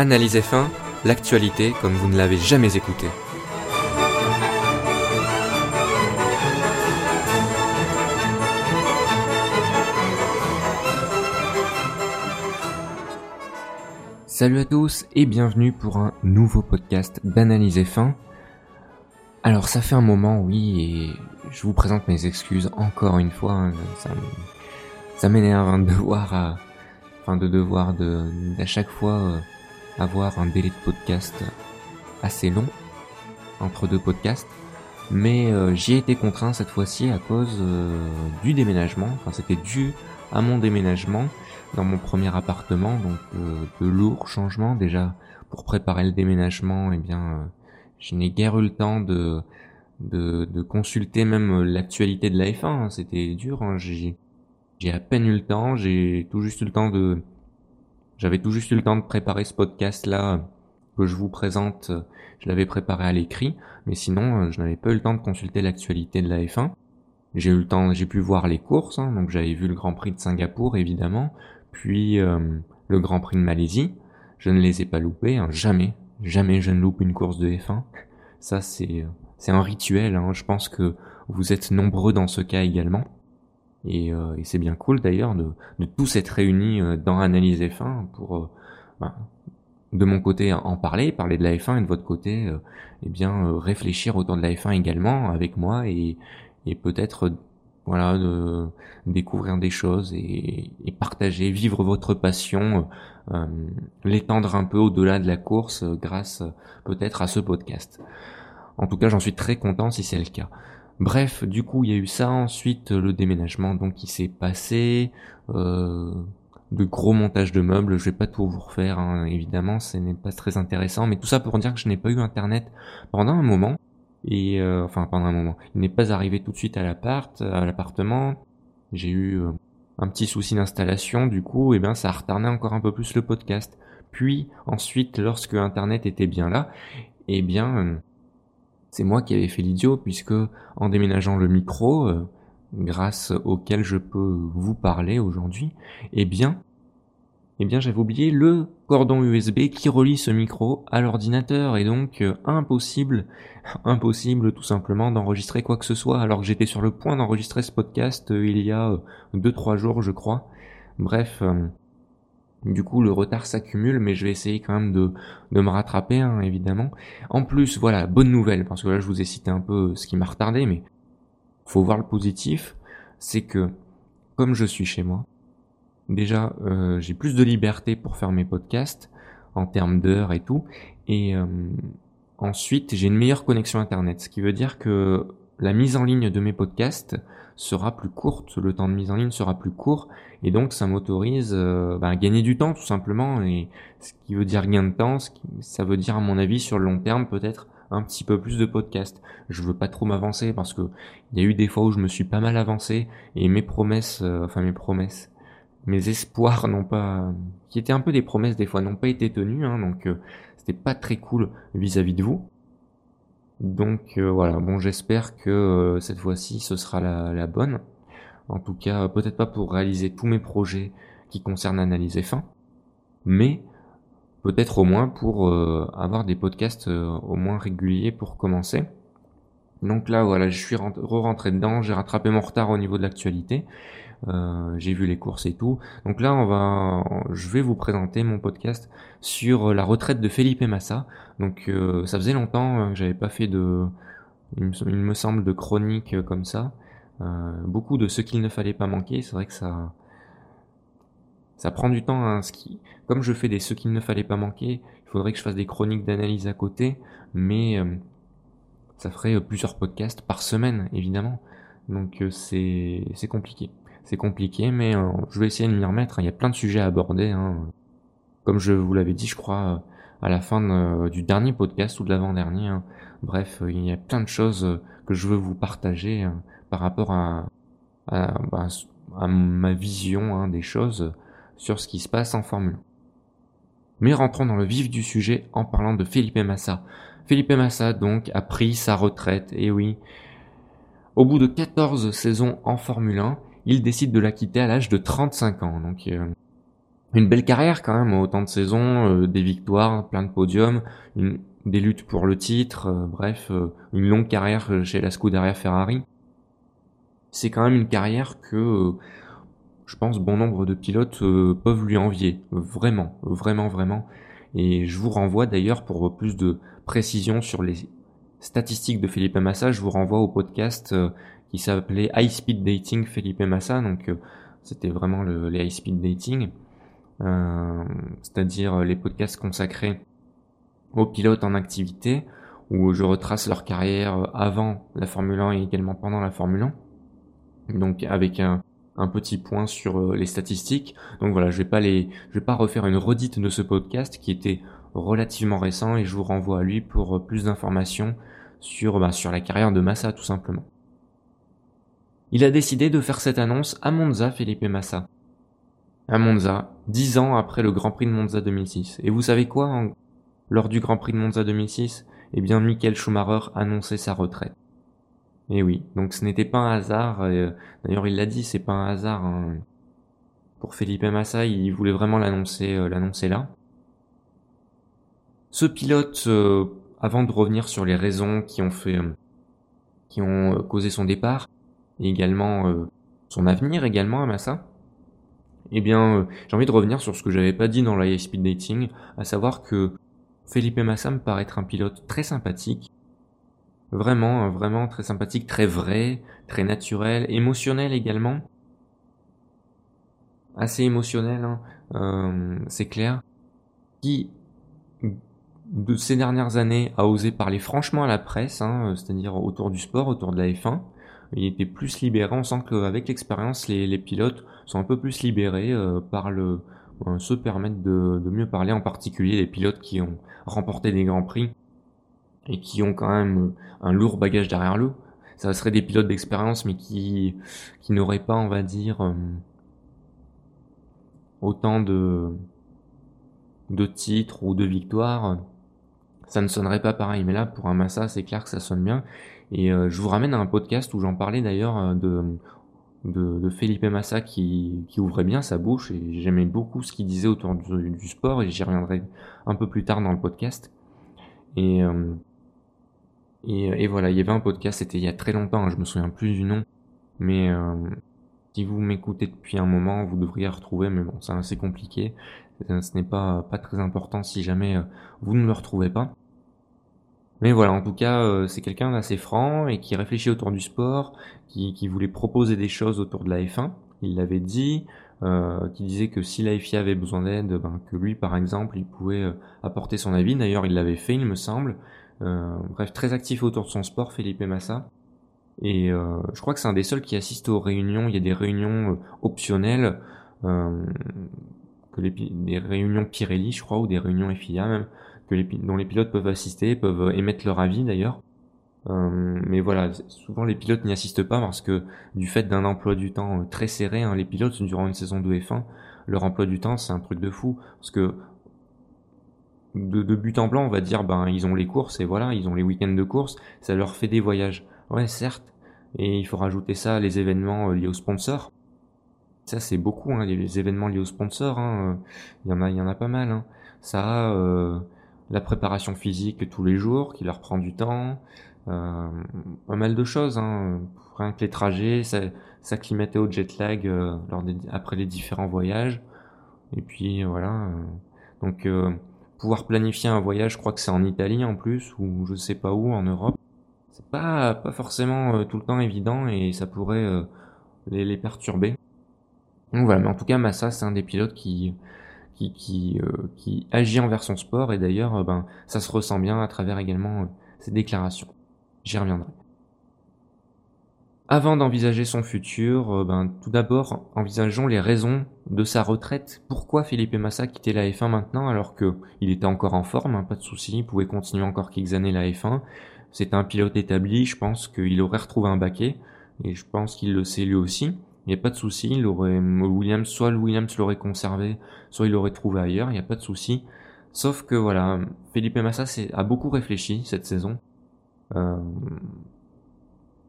Analyse F1, l'actualité comme vous ne l'avez jamais écouté. Salut à tous et bienvenue pour un nouveau podcast d'Analyse F1. Alors ça fait un moment, oui, et je vous présente mes excuses encore une fois. Hein, ça, m'énerve hein, de devoir, à, enfin de devoir de à chaque fois euh, avoir un délai de podcast assez long entre deux podcasts. Mais euh, j'y ai été contraint cette fois-ci à cause euh, du déménagement. Enfin, c'était dû à mon déménagement dans mon premier appartement, donc de lourds changements déjà pour préparer le déménagement. Eh bien, je n'ai guère eu le temps de de, de consulter même l'actualité de la F1. Hein. C'était dur. Hein. J'ai j'ai à peine eu le temps. J'ai tout juste eu le temps de j'avais tout juste eu le temps de préparer ce podcast là que je vous présente. Je l'avais préparé à l'écrit, mais sinon je n'avais pas eu le temps de consulter l'actualité de la F1. J'ai eu le temps, j'ai pu voir les courses, hein. donc j'avais vu le Grand Prix de Singapour évidemment, puis euh, le Grand Prix de Malaisie. Je ne les ai pas loupés, hein. jamais, jamais je ne loupe une course de F1. Ça c'est c'est un rituel. Hein. Je pense que vous êtes nombreux dans ce cas également. Et, euh, et c'est bien cool d'ailleurs de, tous être réunis euh, dans Analyse F1 pour, euh, ben, de mon côté, en parler, parler de la F1 et de votre côté, eh bien réfléchir autour de la F1 également avec moi et, peut-être voilà de découvrir des choses et, partager, vivre votre passion, l'étendre un peu au-delà de la course grâce peut-être à ce podcast. En tout cas, j'en suis très content si c'est le cas. Bref, du coup, il y a eu ça. Ensuite, le déménagement, donc, qui s'est passé. Euh, de gros montages de meubles. Je vais pas tout vous refaire, hein, évidemment, ce n'est pas très intéressant. Mais tout ça pour dire que je n'ai pas eu Internet pendant un moment. Et euh, enfin, pendant un moment. Il n'est pas arrivé tout de suite à l'appart, à l'appartement. J'ai eu euh, un petit souci d'installation. Du coup, et eh ça a retardé encore un peu plus le podcast. Puis ensuite, lorsque Internet était bien là, eh bien, c'est moi qui avais fait l'idiot puisque en déménageant le micro, euh, grâce auquel je peux vous parler aujourd'hui, eh bien, eh bien j'avais oublié le cordon USB qui relie ce micro à l'ordinateur et donc euh, impossible, impossible tout simplement d'enregistrer quoi que ce soit alors que j'étais sur le point d'enregistrer ce podcast euh, il y a 2-3 jours je crois. Bref, du coup, le retard s'accumule, mais je vais essayer quand même de, de me rattraper, hein, évidemment. En plus, voilà, bonne nouvelle, parce que là, je vous ai cité un peu ce qui m'a retardé, mais faut voir le positif, c'est que, comme je suis chez moi, déjà, euh, j'ai plus de liberté pour faire mes podcasts, en termes d'heures et tout, et euh, ensuite, j'ai une meilleure connexion Internet, ce qui veut dire que la mise en ligne de mes podcasts sera plus courte, le temps de mise en ligne sera plus court, et donc ça m'autorise euh, bah, à gagner du temps tout simplement, et ce qui veut dire gain de temps, ça veut dire à mon avis sur le long terme peut-être un petit peu plus de podcasts. Je veux pas trop m'avancer parce que il y a eu des fois où je me suis pas mal avancé et mes promesses, euh, enfin mes promesses, mes espoirs n'ont pas, qui étaient un peu des promesses des fois, n'ont pas été tenus, hein, donc euh, c'était pas très cool vis à -vis de vous. Donc euh, voilà, bon j'espère que euh, cette fois-ci ce sera la, bonne. En tout cas, peut-être pas pour réaliser tous mes projets qui concernent Analyse F1, mais peut-être au moins pour euh, avoir des podcasts au moins réguliers pour commencer. Donc là voilà, je suis re-rentré dedans, j'ai rattrapé mon retard au niveau de l'actualité. Euh, j'ai vu les courses et tout. Donc là, on va, je vais vous présenter mon podcast sur la retraite de Felipe Massa. Donc euh, ça faisait longtemps euh, que j'avais pas fait de, il me, semble, de chronique comme ça. beaucoup de ce qu'il ne fallait pas manquer. C'est vrai que ça, ça prend du temps. Hein, ce qui, comme je fais des ce qu'il ne fallait pas manquer, il faudrait que je fasse des chroniques d'analyse à côté, mais ça ferait plusieurs podcasts par semaine, évidemment. Donc c'est compliqué c'est compliqué, mais euh, je vais essayer de m'y remettre. Il y a plein de sujets à aborder. Hein. Comme je vous l'avais dit, je crois, euh, à la fin euh, du dernier podcast ou de l'avant-dernier. Hein. Bref, il y a plein de choses que je veux vous partager hein, par rapport à, à, bah, ma vision des choses sur ce qui se passe en Formule Mais rentrons dans le vif du sujet en parlant de Felipe Massa. Felipe Massa, donc, a pris sa retraite, et oui. Au bout de 14 saisons en Formule 1, il décide de la quitter à l'âge de 35 ans. Donc, euh, une belle carrière quand même, autant de saisons, des victoires, plein de podiums, des luttes pour le titre, bref, une longue carrière chez la Scuderia Ferrari. C'est quand même une carrière que je pense bon nombre de pilotes peuvent lui envier, vraiment, vraiment, vraiment. Et je vous renvoie d'ailleurs pour plus de précision sur les statistiques de Felipe Massa, je vous renvoie au podcast euh, qui s'appelait High Speed Dating Felipe Massa, donc euh, c'était vraiment le, les High Speed Dating, euh, c'est-à-dire les podcasts consacrés aux pilotes en activité, où je retrace leur carrière avant la Formule 1 et également pendant la Formule 1. Donc avec un, un petit point sur les statistiques. Donc voilà, je vais pas les, je vais pas refaire une redite de ce podcast qui était relativement récent et je vous renvoie à lui pour plus d'informations sur, bah, sur la carrière de Massa tout simplement. Il a décidé de faire cette annonce à Monza, Felipe Massa. À Monza, dix ans après le Grand Prix de Monza 2006. Et vous savez quoi Lors du Grand Prix de Monza 2006, eh bien Michael Schumacher annonçait sa retraite. Et oui, donc ce n'était pas un hasard. Euh, d'ailleurs, il l'a dit, c'est pas un hasard. Hein. Pour Felipe Massa, il voulait vraiment l'annoncer, euh, l'annoncer là. Ce pilote, euh, avant de revenir sur les raisons qui ont fait, qui ont causé son départ, et également son avenir également à Massa, eh bien, j'ai envie de revenir sur ce que j'avais pas dit dans la Speed Dating, à savoir que Felipe Massa me paraît être un pilote très sympathique, vraiment, vraiment très sympathique, très vrai, très naturel, émotionnel également, assez émotionnel, hein, c'est clair, qui de ces dernières années a osé parler franchement à la presse, hein, c'est-à-dire autour du sport, autour de la F1. Il était plus libéré. On sent qu'avec l'expérience, les, pilotes sont un peu plus libérés, euh, par le, euh, se permettent de, mieux parler, en particulier les pilotes qui ont remporté des grands prix et qui ont quand même un lourd bagage derrière eux. Ça serait des pilotes d'expérience, mais qui qui n'auraient pas, on va dire, euh, autant de de titres ou de victoires ça ne sonnerait pas pareil. Mais là, pour un Massa, c'est clair que ça sonne bien. Et euh, je vous ramène à un podcast où j'en parlais d'ailleurs euh, de, Felipe Massa qui, qui ouvrait bien sa bouche et j'aimais beaucoup ce qu'il disait autour du, sport et j'y reviendrai un peu plus tard dans le podcast. Et, euh, et, voilà, il y avait un podcast, c'était il y a très longtemps, hein, je me souviens plus du nom, mais si vous m'écoutez depuis un moment, vous devriez retrouver, mais bon, c'est assez compliqué. Ce n'est pas, pas très important si jamais vous ne le retrouvez pas. Mais voilà, en tout cas, euh, c'est quelqu'un d'assez franc et qui réfléchit autour du sport, qui, voulait proposer des choses autour de la F1. Il l'avait dit, euh, qui disait que si la FIA avait besoin d'aide, ben, que lui, par exemple, il pouvait euh, apporter son avis. D'ailleurs, il l'avait fait, il me semble. Euh, bref, très actif autour de son sport, Felipe Massa. Et je crois que c'est un des seuls qui assiste aux réunions. Il y a des réunions optionnelles, que les, des réunions Pirelli, je crois, ou des réunions FIA même, les, dont les pilotes peuvent assister, peuvent émettre leur avis d'ailleurs. Euh, mais voilà, souvent les pilotes n'y assistent pas parce que du fait d'un emploi du temps euh, très serré, hein, les pilotes durant une saison de F1, leur emploi du temps c'est un truc de fou parce que de, but en blanc, on va dire ben ils ont les courses et voilà, ils ont les week-ends de course, ça leur fait des voyages. Ouais, certes, et il faut rajouter ça les événements euh, liés aux sponsors. Ça c'est beaucoup, hein, les événements liés aux sponsors. Hein, il y en a, il y en a pas mal. Hein. Ça. Euh, la préparation physique tous les jours qui leur prend du temps, euh, pas mal de choses, hein. rien que les trajets, s'acclimater au jet lag euh, lors des, après les différents voyages, et puis voilà. Euh, donc euh, pouvoir planifier un voyage, je crois que c'est en Italie en plus, ou je sais pas où en Europe. C'est pas pas forcément tout le temps évident et ça pourrait les, les perturber. Donc voilà, mais en tout cas Massa c'est un des pilotes qui qui, qui, euh, qui agit envers son sport et d'ailleurs euh, ben ça se ressent bien à travers également euh, ses déclarations. J'y reviendrai. Avant d'envisager son futur, ben, tout d'abord, envisageons les raisons de sa retraite. Pourquoi Philippe Massa quittait la F1 maintenant alors que il était encore en forme, hein, pas de souci, il pouvait continuer encore quelques années la F1. C'est un pilote établi, je pense qu'il aurait retrouvé un baquet, et je pense qu'il le sait lui aussi. Il n'y a pas de souci, il aurait, Williams, soit Williams l'aurait conservé, soit il l'aurait trouvé ailleurs, il n'y a pas de souci. Sauf que voilà, Felipe Massa a beaucoup réfléchi cette saison. Euh,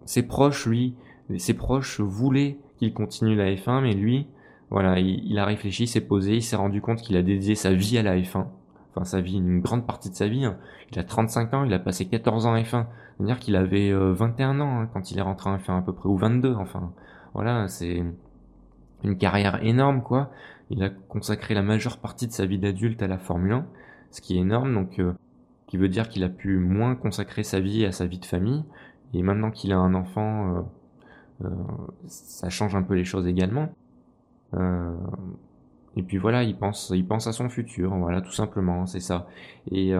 ses proches, lui, ses proches voulaient qu'il continue la F1, mais lui, voilà, il, a réfléchi, s'est posé, il s'est rendu compte qu'il a dédié sa vie à la F1. Enfin, sa vie, une grande partie de sa vie. Hein. Il a 35 ans, il a passé 14 ans à F1. C'est-à-dire qu'il avait 21 ans hein, quand il est rentré en F1 à peu près, ou 22, enfin. Voilà, c'est une carrière énorme, quoi. Il a consacré la majeure partie de sa vie d'adulte à la Formule 1, ce qui est énorme, donc euh, qui veut dire qu'il a pu moins consacrer sa vie à sa vie de famille. Et maintenant qu'il a un enfant, euh, euh, ça change un peu les choses également. Euh, et puis voilà, il pense, il pense à son futur, voilà, tout simplement, c'est ça. Et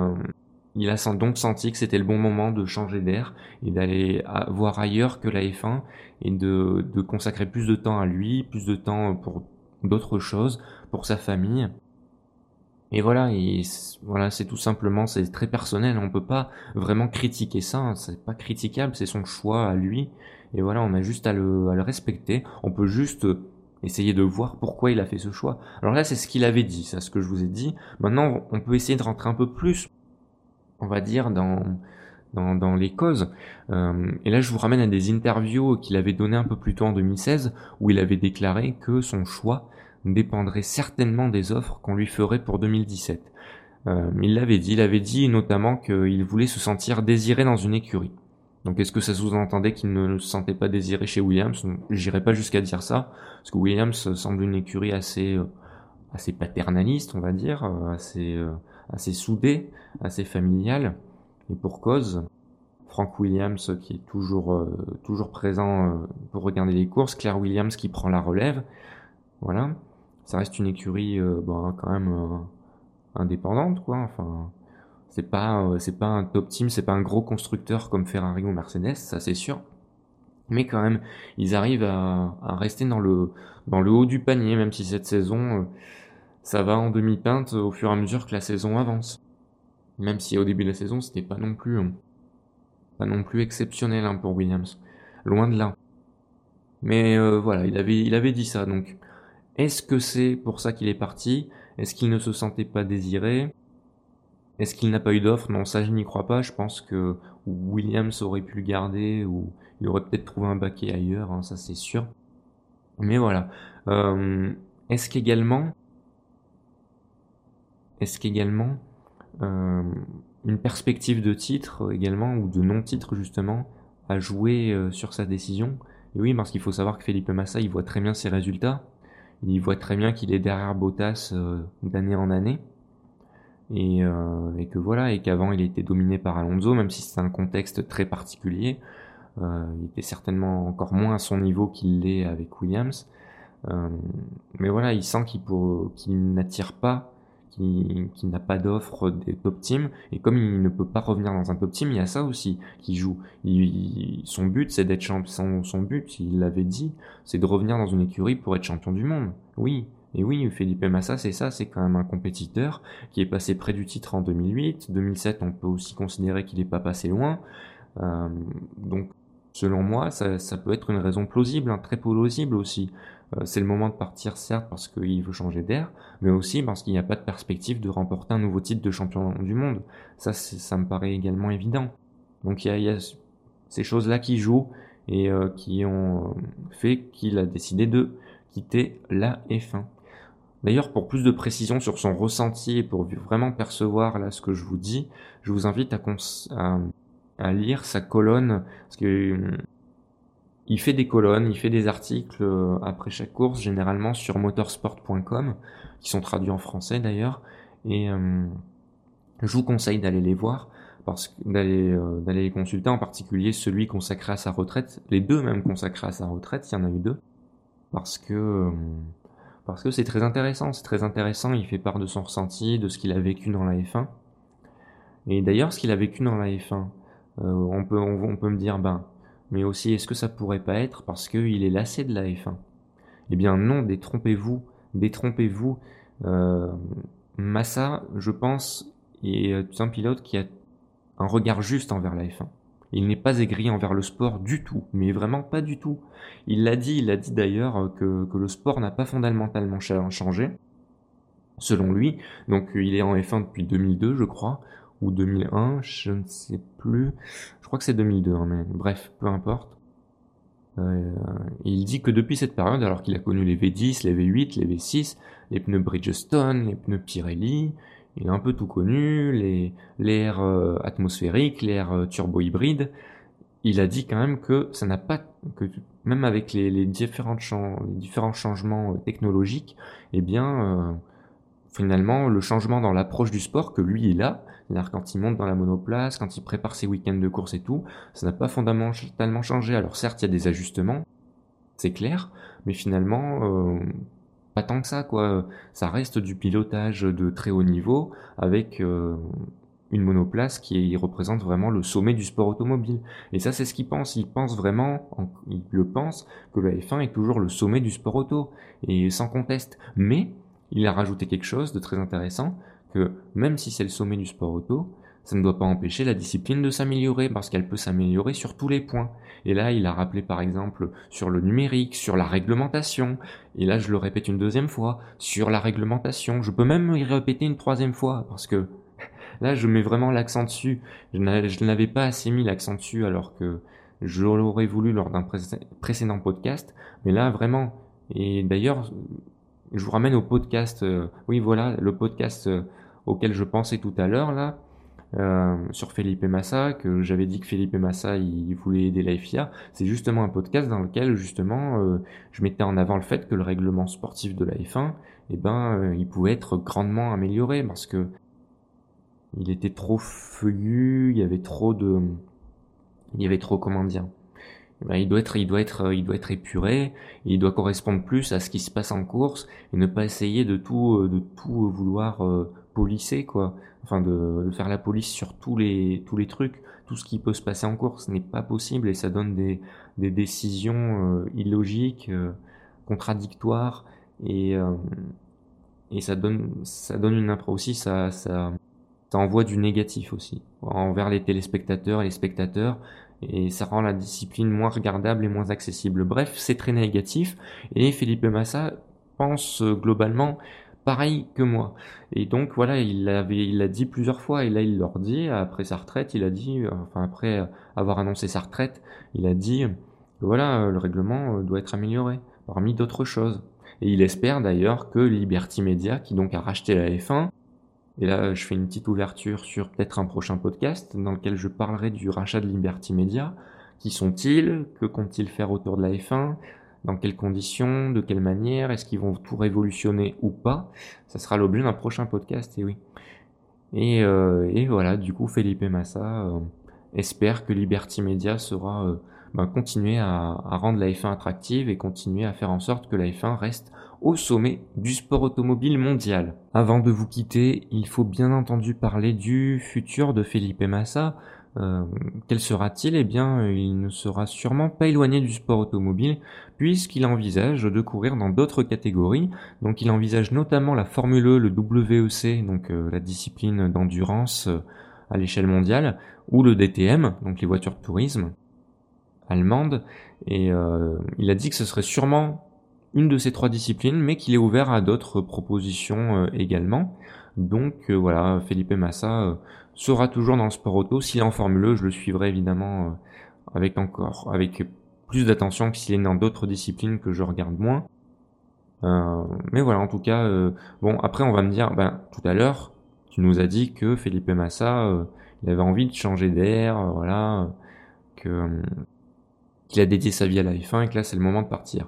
il a donc senti que c'était le bon moment de changer d'air et d'aller voir ailleurs que la F1 et de, consacrer plus de temps à lui, plus de temps pour d'autres choses, pour sa famille. Et voilà, voilà, c'est tout simplement, c'est très personnel. On peut pas vraiment critiquer ça. Hein, c'est pas critiquable, c'est son choix à lui. Et voilà, on a juste à le, à le respecter. On peut juste essayer de voir pourquoi il a fait ce choix. Alors là, c'est ce qu'il avait dit, c'est ce que je vous ai dit. Maintenant, on peut essayer de rentrer un peu plus, on va dire, dans dans, les causes. Euh, et là, je vous ramène à des interviews qu'il avait données un peu plus tôt en 2016, où il avait déclaré que son choix dépendrait certainement des offres qu'on lui ferait pour 2017. Euh, il l'avait dit, il avait dit notamment qu'il voulait se sentir désiré dans une écurie. Donc est-ce que ça sous-entendait qu'il ne se sentait pas désiré chez Williams? J'irai pas jusqu'à dire ça, parce que Williams semble une écurie assez euh, assez paternaliste, on va dire, assez assez soudée, assez familiale, et pour cause. Frank Williams qui est toujours toujours présent pour regarder les courses, Claire Williams qui prend la relève, voilà. Ça reste une écurie euh, quand même euh, indépendante quoi. Enfin c'est pas euh, c'est pas un top team c'est pas un gros constructeur comme Ferrari ou Mercedes ça c'est sûr. Mais quand même ils arrivent à, à, rester dans le dans le haut du panier même si cette saison ça va en demi-teinte au fur et à mesure que la saison avance. Même si au début de la saison c'était pas non plus pas non plus exceptionnel hein, pour Williams. Loin de là. Mais voilà il avait il avait dit ça donc. Est-ce que c'est pour ça qu'il est parti? Est-ce qu'il ne se sentait pas désiré? Est-ce qu'il n'a pas eu d'offre? Non, ça je n'y crois pas. Je pense que Williams aurait pu le garder ou il aurait peut-être trouvé un baquet ailleurs, hein, ça c'est sûr. Mais voilà. Euh, est-ce qu'également, est-ce qu'également euh, une perspective de titre également ou de non-titre justement a joué euh, sur sa décision? Et oui, parce qu'il faut savoir que Felipe Massa, il voit très bien ses résultats il voit très bien qu'il est derrière Bottas euh, d'année en année. Et, que voilà, et qu'avant il était dominé par Alonso, même si c'est un contexte très particulier. Il était certainement encore moins à son niveau qu'il l'est avec Williams. Mais voilà, il sent qu'il n'attire pas qui, n'a pas d'offre des top teams. Et comme il ne peut pas revenir dans un top team, il y a ça aussi qui joue. son but, c'est d'être champion. Son, but, il l'avait dit, c'est de revenir dans une écurie pour être champion du monde. Oui. Et oui, Felipe Massa, c'est ça, c'est quand même un compétiteur qui est passé près du titre en 2008. 2007, on peut aussi considérer qu'il n'est pas passé loin. Euh, donc, selon moi, ça, peut être une raison plausible, hein, très plausible aussi. Euh, c'est le moment de partir, certes, parce qu'il veut changer d'air, mais aussi parce qu'il n'y a pas de perspective de remporter un nouveau titre de champion du monde. Ça, ça me paraît également évident. Donc il y a, ces choses-là qui jouent et euh, qui ont fait qu'il a décidé de quitter la F1. D'ailleurs, pour plus de précision sur son ressenti et pour vraiment percevoir là ce que je vous dis, je vous invite à, lire sa colonne, il fait des colonnes, il fait des articles euh, après chaque course, généralement sur motorsport.com, qui sont traduits en français d'ailleurs. Et euh, je vous conseille d'aller les voir, euh, d'aller les consulter, en particulier celui consacré à sa retraite, les deux même consacrés à sa retraite, il y en a eu deux, parce que parce que c'est très intéressant, c'est très intéressant. Il fait part de son ressenti, de ce qu'il a vécu dans la F1. Et d'ailleurs, ce qu'il a vécu dans la F1, on peut on peut me dire ben mais aussi est-ce que ça pourrait pas être parce qu'il est lassé de la F1 Eh bien non, détrompez-vous, détrompez-vous. Euh, Massa, je pense, est un pilote qui a un regard juste envers la F1. Il n'est pas aigri envers le sport du tout, mais vraiment pas du tout. Il l'a dit, il a dit d'ailleurs que, que le sport n'a pas fondamentalement changé, selon lui. Donc il est en F1 depuis 2002, je crois ou 2001, je ne sais plus. Je crois que c'est 2002, hein, mais bref, peu importe. Euh, il dit que depuis cette période, alors qu'il a connu les V10, les V8, les V6, les pneus Bridgestone, les pneus Pirelli, il a un peu tout connu, les, l'air euh, atmosphérique, l'air euh, turbo-hybride. Il a dit quand même que ça n'a pas, que même avec les, les différents, les différents changements technologiques, eh bien, finalement, le changement dans l'approche du sport que lui il a, c'est-à-dire quand il monte dans la monoplace, quand il prépare ses week-ends de course et tout, ça n'a pas fondamentalement changé. Alors certes, il y a des ajustements, c'est clair, mais finalement, euh, pas tant que ça, quoi. Ça reste du pilotage de très haut niveau avec euh, une monoplace qui représente vraiment le sommet du sport automobile. Et ça, c'est ce qu'il pense. Il pense vraiment, il le pense, que le F1 est toujours le sommet du sport auto, et sans conteste. Mais il a rajouté quelque chose de très intéressant, que même si c'est le sommet du sport auto, ça ne doit pas empêcher la discipline de s'améliorer parce qu'elle peut s'améliorer sur tous les points. Et là, il a rappelé par exemple sur le numérique, sur la réglementation. Et là, je le répète une deuxième fois, sur la réglementation. Je peux même y répéter une troisième fois parce que là, je mets vraiment l'accent dessus. Je n'avais pas assez mis l'accent dessus alors que je l'aurais voulu lors d'un précédent podcast. Mais là, vraiment. Et d'ailleurs, je vous ramène au podcast. Euh, oui, voilà, le podcast euh, auquel je pensais tout à l'heure là. Euh, sur Felipe Massa, que j'avais dit que Felipe Massa il voulait aider la FIA, c'est justement un podcast dans lequel justement je mettais en avant le fait que le règlement sportif de la F1, eh ben, il pouvait être grandement amélioré parce que il était trop feuillu, il y avait trop de, il y avait trop comment dire, eh ben, il doit être, il doit être, il doit être épuré. Il doit correspondre plus à ce qui se passe en course et ne pas essayer de tout, euh, de tout vouloir euh, polisser quoi. Enfin, de, faire la police sur tous les, tous les trucs, tout ce qui peut se passer en course n'est pas possible et ça donne des, des décisions euh, illogiques, contradictoires et et ça donne, ça donne une impro aussi, ça, ça, ça envoie du négatif aussi envers les téléspectateurs et les spectateurs et ça rend la discipline moins regardable et moins accessible. Bref, c'est très négatif et Philippe Massa pense euh, globalement pareil que moi. Et donc voilà, il avait, il l'a dit plusieurs fois et là il leur dit après sa retraite, il a dit, enfin après avoir annoncé sa retraite, il a dit voilà, le règlement euh, doit être amélioré parmi d'autres choses. Et il espère d'ailleurs que Liberty Media, qui donc a racheté la F1, et là, je fais une petite ouverture sur peut-être un prochain podcast dans lequel je parlerai du rachat de Liberty Media. Qui sont-ils? Que comptent-ils faire autour de la F1 Dans quelles conditions De quelle manière Est-ce qu'ils vont tout révolutionner ou pas? Ça sera l'objet d'un prochain podcast, et oui. Et, euh, voilà, du coup, Felipe Massa euh, espère que Liberty Media sera euh, ben, continuer à, à, rendre la F1 attractive et continuer à faire en sorte que la F1 reste au sommet du sport automobile mondial. Avant de vous quitter, il faut bien entendu parler du futur de Felipe Massa. Euh, quel sera-t-il? Eh bien, il ne sera sûrement pas éloigné du sport automobile, puisqu'il envisage de courir dans d'autres catégories. Donc, il envisage notamment la Formule E, le WEC, donc euh, la discipline d'endurance euh, à l'échelle mondiale, ou le DTM, donc les voitures de tourisme allemandes. Et il a dit que ce serait sûrement une de ces trois disciplines, mais qu'il est ouvert à d'autres propositions euh, également. Donc euh, voilà, Felipe Massa euh, sera toujours dans le sport auto. S'il est en Formule E, je le suivrai évidemment avec encore, avec plus d'attention que s'il est dans d'autres disciplines que je regarde moins. mais voilà, en tout cas, bon, après on va me dire, ben, tout à l'heure, tu nous as dit que Felipe Massa, il avait envie de changer d'air, voilà, que qu'il a dédié sa vie à la F1 et que là c'est le moment de partir.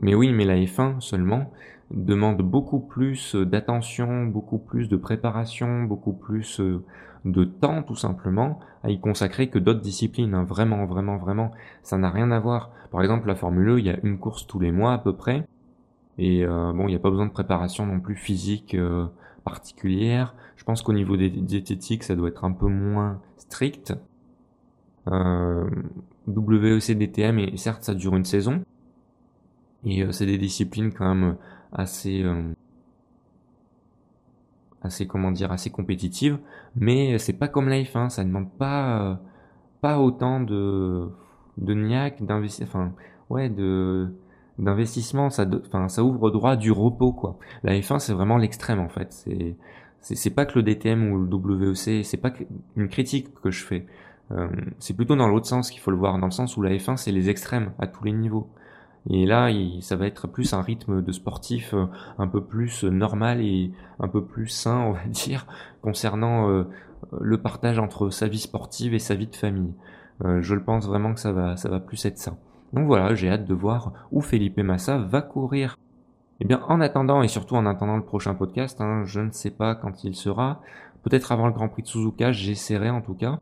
Mais oui, mais la F1 seulement demande beaucoup plus d'attention, beaucoup plus de préparation, beaucoup plus euh, de temps tout simplement à y consacrer que d'autres disciplines. Hein. Vraiment, vraiment, vraiment, ça n'a rien à voir. Par exemple, la Formule E, il y a une course tous les mois à peu près. Et euh, bon, il n'y a pas besoin de préparation non plus physique euh, particulière. Je pense qu'au niveau des diététiques, ça doit être un peu moins strict. Euh, WEC DTM, et certes, ça dure une saison, et euh, c'est des disciplines quand même assez assez comment dire assez compétitives, mais c'est pas comme la F1, ça demande pas euh, pas autant de de niaque, d'investissement, enfin ouais de d'investissement, ça enfin ça ouvre droit du repos quoi. La F1 c'est vraiment l'extrême en fait, c'est c'est pas que le DTM ou le WEC, c'est pas une critique que je fais. c'est plutôt dans l'autre sens qu'il faut le voir, dans le sens où la F1 c'est les extrêmes à tous les niveaux. Et là, ça va être plus un rythme de sportif un peu plus normal et un peu plus sain, on va dire, concernant le partage entre sa vie sportive et sa vie de famille. je le pense vraiment que ça va, ça va plus être ça. Donc voilà, j'ai hâte de voir où Felipe Massa va courir. Eh bien, en attendant, et surtout en attendant le prochain podcast, hein, je ne sais pas quand il sera, peut-être avant le Grand Prix de Suzuka, j'essaierai en tout cas.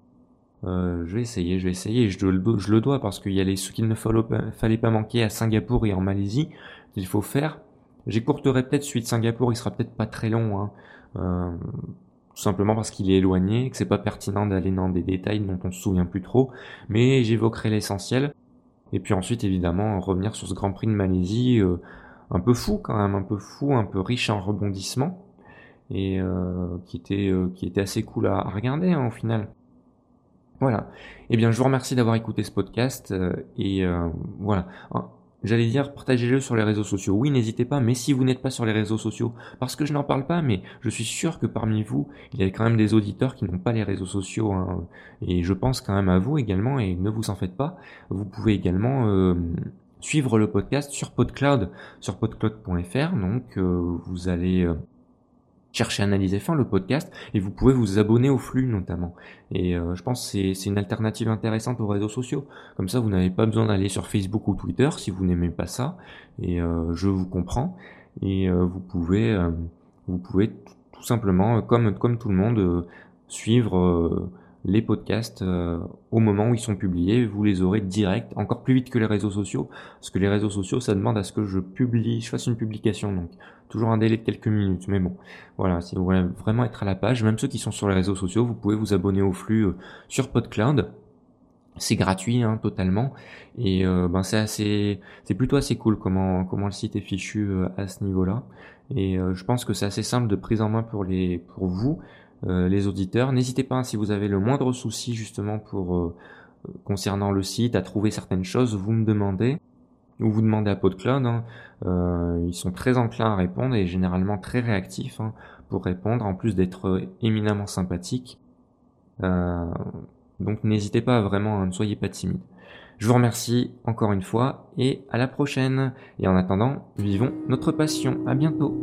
Euh, je vais essayer, je vais essayer, je, le, je le dois parce qu'il y a les, ce qu'il ne fallait pas manquer à Singapour et en Malaisie qu'il faut faire. J'écourterai peut-être celui de Singapour, il sera peut-être pas très long, hein. euh, tout simplement parce qu'il est éloigné, que c'est pas pertinent d'aller dans des détails dont on se souvient plus trop, mais j'évoquerai l'essentiel. Et puis ensuite, évidemment, revenir sur ce Grand Prix de Malaisie, euh, un peu fou quand même, un peu fou, un peu riche en rebondissements, et euh, qui, était, euh, qui était assez cool à, regarder hein, au final. Voilà. Eh bien, je vous remercie d'avoir écouté ce podcast, et voilà. J'allais dire, partagez-le sur les réseaux sociaux. Oui, n'hésitez pas, mais si vous n'êtes pas sur les réseaux sociaux, parce que je n'en parle pas, mais je suis sûr que parmi vous, il y a quand même des auditeurs qui n'ont pas les réseaux sociaux, hein. et je pense quand même à vous également, et ne vous en faites pas. Vous pouvez également euh, suivre le podcast sur PodCloud, sur podcloud.fr, donc euh, vous allez... Euh, cherchez Analyser Fin, le podcast, et vous pouvez vous abonner au flux notamment. Et euh, je pense que c'est une alternative intéressante aux réseaux sociaux. Comme ça, vous n'avez pas besoin d'aller sur Facebook ou Twitter si vous n'aimez pas ça. Et euh, je vous comprends. Et euh, vous pouvez, vous pouvez tout simplement, comme comme tout le monde, suivre les podcasts euh, au moment où ils sont publiés, vous les aurez direct, encore plus vite que les réseaux sociaux, parce que les réseaux sociaux, ça demande à ce que je publie, je fasse une publication, donc toujours un délai de quelques minutes. Mais bon, voilà, si vous voulez vraiment être à la page, même ceux qui sont sur les réseaux sociaux, vous pouvez vous abonner au flux euh, sur PodCloud. C'est gratuit, hein, totalement, et euh, ben c'est assez, c'est plutôt assez cool comment comment le site est fichu à ce niveau-là. Et je pense que c'est assez simple de prise en main pour les pour vous euh, les auditeurs. N'hésitez pas, si vous avez le moindre souci justement pour euh, concernant le site, à trouver certaines choses, vous me demandez ou vous demandez à PodCloud. Hein. Euh, ils sont très enclins à répondre et généralement très réactifs hein, pour répondre, en plus d'être éminemment sympathiques. donc n'hésitez pas vraiment, hein, ne soyez pas timide. Je vous remercie encore une fois et à la prochaine. Et en attendant, vivons notre passion. À bientôt.